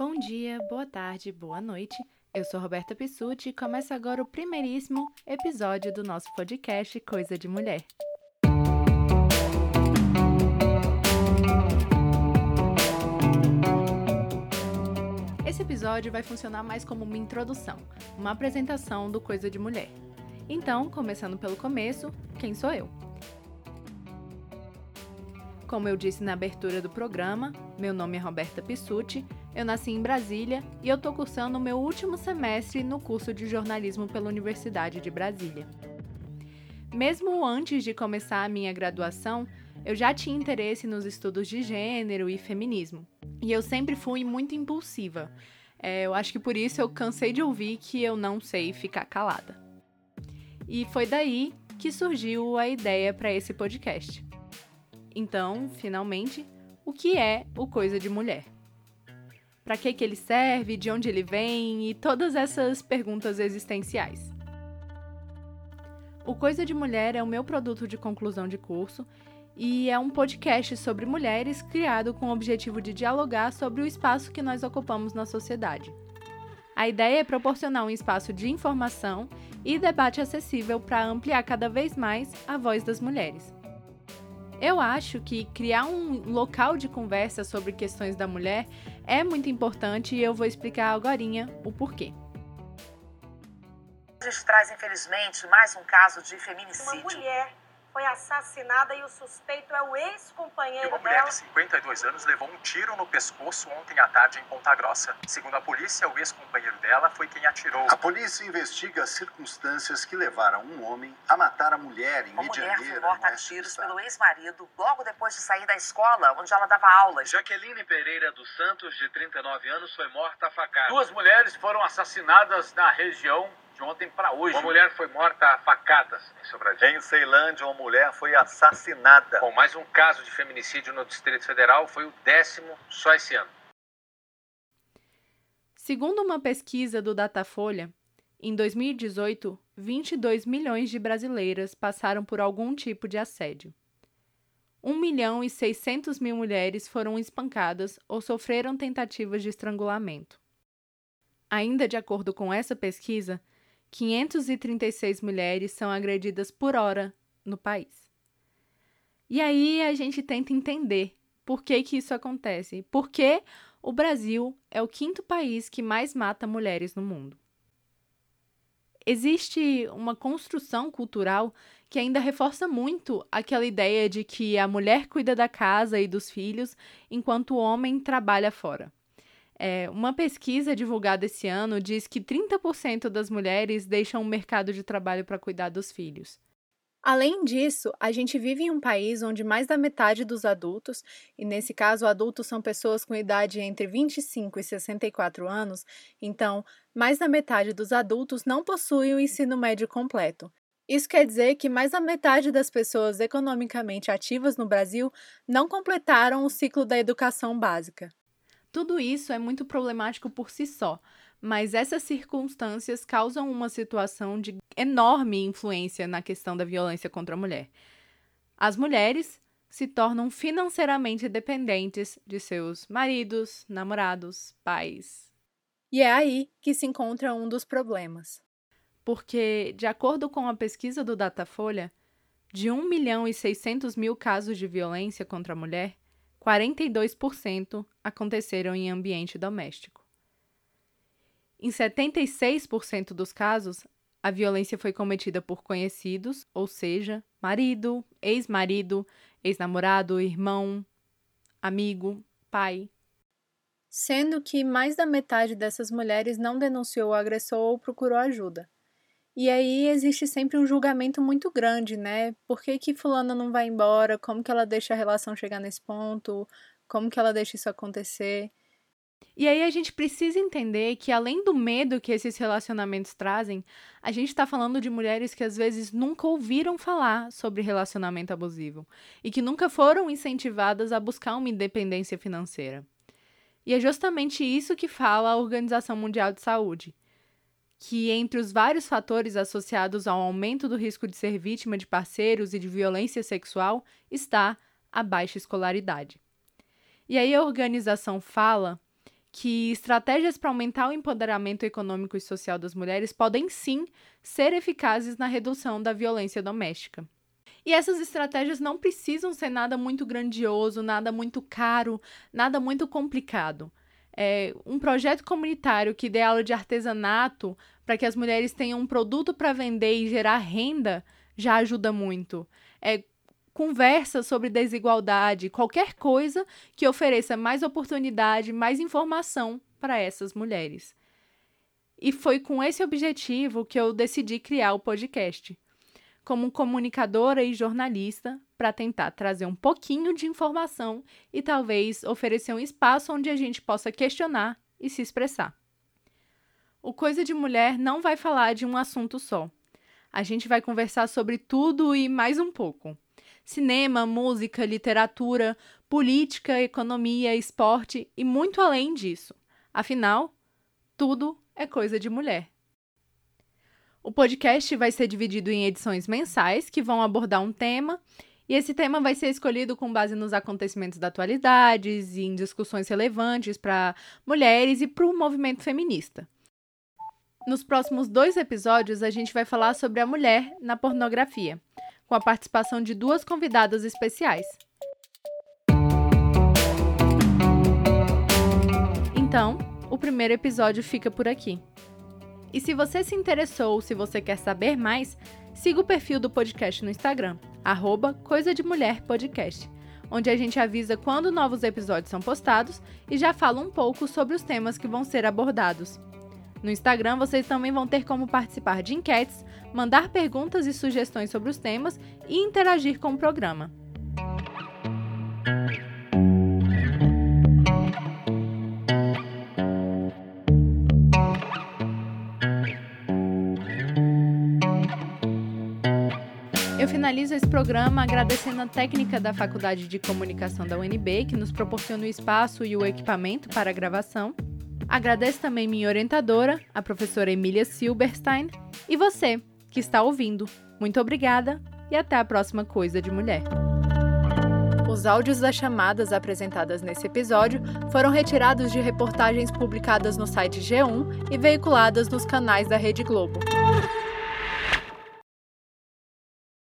Bom dia, boa tarde, boa noite. Eu sou Roberta Pissuti e começa agora o primeiríssimo episódio do nosso podcast Coisa de Mulher. Esse episódio vai funcionar mais como uma introdução, uma apresentação do Coisa de Mulher. Então, começando pelo começo, quem sou eu? Como eu disse na abertura do programa, meu nome é Roberta Pissuti, eu nasci em Brasília e eu estou cursando o meu último semestre no curso de jornalismo pela Universidade de Brasília. Mesmo antes de começar a minha graduação, eu já tinha interesse nos estudos de gênero e feminismo. E eu sempre fui muito impulsiva. É, eu acho que por isso eu cansei de ouvir que eu não sei ficar calada. E foi daí que surgiu a ideia para esse podcast. Então, finalmente, o que é o Coisa de Mulher? Para que, que ele serve, de onde ele vem e todas essas perguntas existenciais. O Coisa de Mulher é o meu produto de conclusão de curso e é um podcast sobre mulheres criado com o objetivo de dialogar sobre o espaço que nós ocupamos na sociedade. A ideia é proporcionar um espaço de informação e debate acessível para ampliar cada vez mais a voz das mulheres. Eu acho que criar um local de conversa sobre questões da mulher é muito importante e eu vou explicar agora o porquê. A gente traz, infelizmente, mais um caso de feminicídio. Uma mulher foi assassinada e o suspeito é o ex-companheiro dela. Uma mulher de 52 anos levou um tiro no pescoço ontem à tarde em Ponta Grossa. Segundo a polícia, o ex-companheiro dela foi quem atirou. A polícia investiga as circunstâncias que levaram um homem a matar a mulher em Uma Medianeira. mulher foi morta a tiros pelo ex-marido logo depois de sair da escola onde ela dava aulas. Jaqueline Pereira dos Santos, de 39 anos, foi morta a facada. Duas mulheres foram assassinadas na região de ontem para hoje. Uma mulher foi morta a facadas em Sobradinho. Em Ceilândia, uma mulher foi assassinada. Bom, mais um caso de feminicídio no Distrito Federal foi o décimo só esse ano. Segundo uma pesquisa do Datafolha, em 2018, 22 milhões de brasileiras passaram por algum tipo de assédio. 1 milhão e 600 mil mulheres foram espancadas ou sofreram tentativas de estrangulamento. Ainda de acordo com essa pesquisa, 536 mulheres são agredidas por hora no país. E aí a gente tenta entender por que, que isso acontece. Por que o Brasil é o quinto país que mais mata mulheres no mundo. Existe uma construção cultural que ainda reforça muito aquela ideia de que a mulher cuida da casa e dos filhos enquanto o homem trabalha fora. É, uma pesquisa divulgada esse ano diz que 30% das mulheres deixam o mercado de trabalho para cuidar dos filhos. Além disso, a gente vive em um país onde mais da metade dos adultos, e nesse caso adultos são pessoas com idade entre 25 e 64 anos, então mais da metade dos adultos não possuem o ensino médio completo. Isso quer dizer que mais da metade das pessoas economicamente ativas no Brasil não completaram o ciclo da educação básica. Tudo isso é muito problemático por si só, mas essas circunstâncias causam uma situação de enorme influência na questão da violência contra a mulher. As mulheres se tornam financeiramente dependentes de seus maridos, namorados, pais. E é aí que se encontra um dos problemas. Porque, de acordo com a pesquisa do Datafolha, de 1 milhão e 600 mil casos de violência contra a mulher, 42% aconteceram em ambiente doméstico. Em 76% dos casos, a violência foi cometida por conhecidos, ou seja, marido, ex-marido, ex-namorado, irmão, amigo, pai. Sendo que mais da metade dessas mulheres não denunciou o agressor ou procurou ajuda. E aí existe sempre um julgamento muito grande, né? Por que, que fulana não vai embora? Como que ela deixa a relação chegar nesse ponto? Como que ela deixa isso acontecer? E aí a gente precisa entender que além do medo que esses relacionamentos trazem, a gente está falando de mulheres que às vezes nunca ouviram falar sobre relacionamento abusivo e que nunca foram incentivadas a buscar uma independência financeira. E é justamente isso que fala a Organização Mundial de Saúde que, entre os vários fatores associados ao aumento do risco de ser vítima de parceiros e de violência sexual, está a baixa escolaridade. E aí a organização fala que estratégias para aumentar o empoderamento econômico e social das mulheres podem sim ser eficazes na redução da violência doméstica. E essas estratégias não precisam ser nada muito grandioso, nada muito caro, nada muito complicado. É, um projeto comunitário que dê aula de artesanato para que as mulheres tenham um produto para vender e gerar renda já ajuda muito. É, conversa sobre desigualdade, qualquer coisa que ofereça mais oportunidade, mais informação para essas mulheres. E foi com esse objetivo que eu decidi criar o podcast como comunicadora e jornalista para tentar trazer um pouquinho de informação e talvez oferecer um espaço onde a gente possa questionar e se expressar. O Coisa de Mulher não vai falar de um assunto só. A gente vai conversar sobre tudo e mais um pouco: cinema, música, literatura, política, economia, esporte e muito além disso. Afinal, tudo é coisa de mulher. O podcast vai ser dividido em edições mensais que vão abordar um tema, e esse tema vai ser escolhido com base nos acontecimentos da atualidade e em discussões relevantes para mulheres e para o movimento feminista. Nos próximos dois episódios, a gente vai falar sobre a mulher na pornografia, com a participação de duas convidadas especiais. Então, o primeiro episódio fica por aqui. E se você se interessou ou se você quer saber mais, siga o perfil do podcast no Instagram, arroba Coisa de Mulher Podcast, onde a gente avisa quando novos episódios são postados e já fala um pouco sobre os temas que vão ser abordados. No Instagram, vocês também vão ter como participar de enquetes, mandar perguntas e sugestões sobre os temas e interagir com o programa. Programa agradecendo a técnica da Faculdade de Comunicação da UNB, que nos proporciona o espaço e o equipamento para a gravação. Agradeço também minha orientadora, a professora Emília Silberstein, e você, que está ouvindo. Muito obrigada e até a próxima Coisa de Mulher. Os áudios das chamadas apresentadas nesse episódio foram retirados de reportagens publicadas no site G1 e veiculadas nos canais da Rede Globo.